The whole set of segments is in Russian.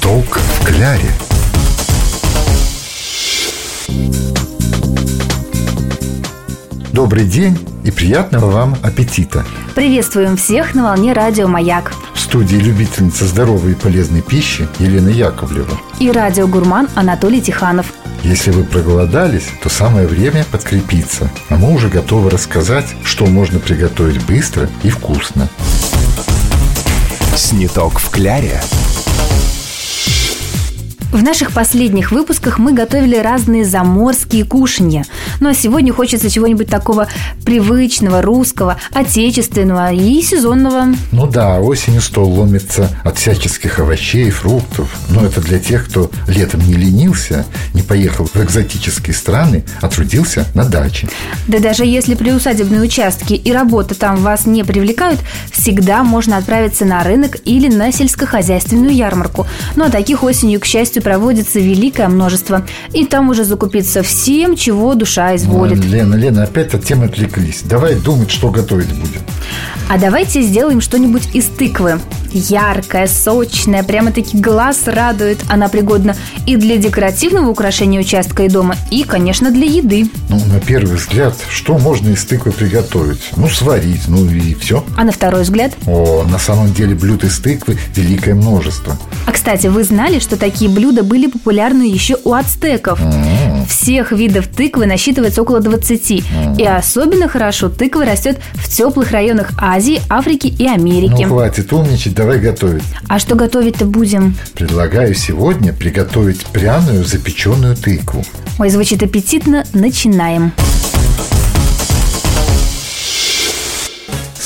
Сниток в кляре. Добрый день и приятного вам аппетита! Приветствуем всех на волне радио «Маяк» В студии любительница здоровой и полезной пищи Елена Яковлева и радиогурман Анатолий Тиханов. Если вы проголодались, то самое время подкрепиться А мы уже готовы рассказать, что можно приготовить быстро и вкусно Сниток в кляре В наших последних выпусках мы готовили разные заморские кушанья. Ну а сегодня хочется чего-нибудь такого привычного, русского, отечественного и сезонного. Ну да, осенью стол ломится от всяческих овощей фруктов Но это для тех, кто летом не ленился, не поехал в экзотические страны, а трудился на даче Да даже если приусадебные участки и работа там вас не привлекают, всегда можно отправиться на рынок или на сельскохозяйственную ярмарку. Ну а таких осенью, к счастью, проводится великое множество. И там уже закупиться всем, чего душа изволит. Лена, Лена, опять от темы отвлеклись Давай думать, что готовить будем А давайте сделаем что-нибудь из тыквы. Яркая, сочная, прямо-таки глаз радует. Она пригодна и для декоративного украшения участка и дома, и, конечно, для еды. Ну, на первый взгляд, что можно из тыквы приготовить? Ну, сварить, ну и все А на второй взгляд? О, на самом деле блюд из тыквы великое множество А, кстати, вы знали, что такие блюда были популярны еще у ацтеков? Всех видов тыквы насчитывается около 20. И особенно хорошо тыква растет в теплых районах Азии, Африки и Америки. Ну, хватит умничать, давай готовить А что готовить-то будем? Предлагаю сегодня приготовить пряную запеченную тыкву Ой, звучит аппетитно. Начинаем.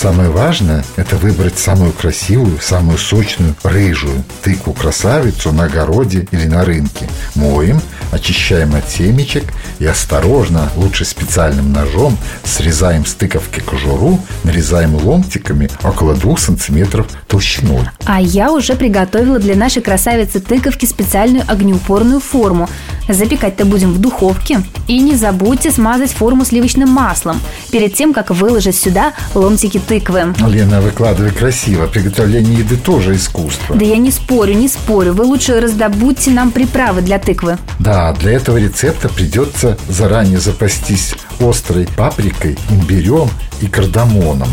Самое важное – это выбрать самую красивую, самую сочную, рыжую тыкву-красавицу на огороде или на рынке. Моем, очищаем от семечек и осторожно, лучше специальным ножом, срезаем с тыковки кожуру, нарезаем ломтиками около 2 сантиметров толщиной. А я уже приготовила для нашей красавицы тыковки специальную огнеупорную форму. Запекать-то будем в духовке. И не забудьте смазать форму сливочным маслом перед тем, как выложить сюда ломтики тыквы. Лена, выкладывай красиво. Приготовление еды тоже искусство. Да я не спорю, не спорю. Вы лучше раздобудьте нам приправы для тыквы. Да, для этого рецепта придется заранее запастись острой паприкой, имбирем и кардамоном.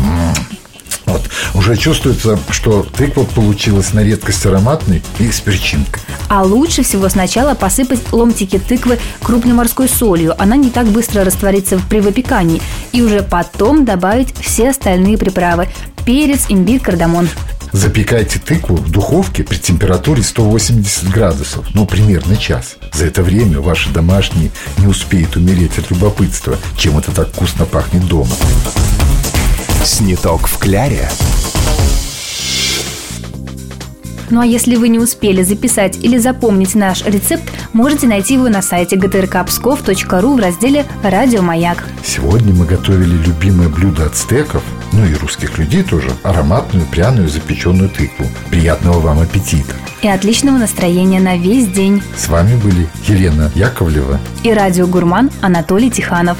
Вот. Уже чувствуется, что тыква получилась на редкость ароматной и с перчинкой. А лучше всего сначала посыпать ломтики тыквы крупной морской солью. Она не так быстро растворится при выпекании. И уже потом добавить все остальные приправы. Перец, имбирь, кардамон. Запекайте тыкву в духовке при температуре 180 градусов, ну, примерно час. За это время ваши домашние не успеют умереть от любопытства, чем это так вкусно пахнет дома. Сниток в кляре Ну а если вы не успели записать или запомнить наш рецепт, можете найти его на сайте gtrkpskov.ru в разделе «Радио Маяк». Сегодня мы готовили любимое блюдо ацтеков, ну и русских людей тоже, ароматную пряную запеченную тыкву. Приятного вам аппетита! И отличного настроения на весь день. С вами были Елена Яковлева И радиогурман Анатолий Тиханов.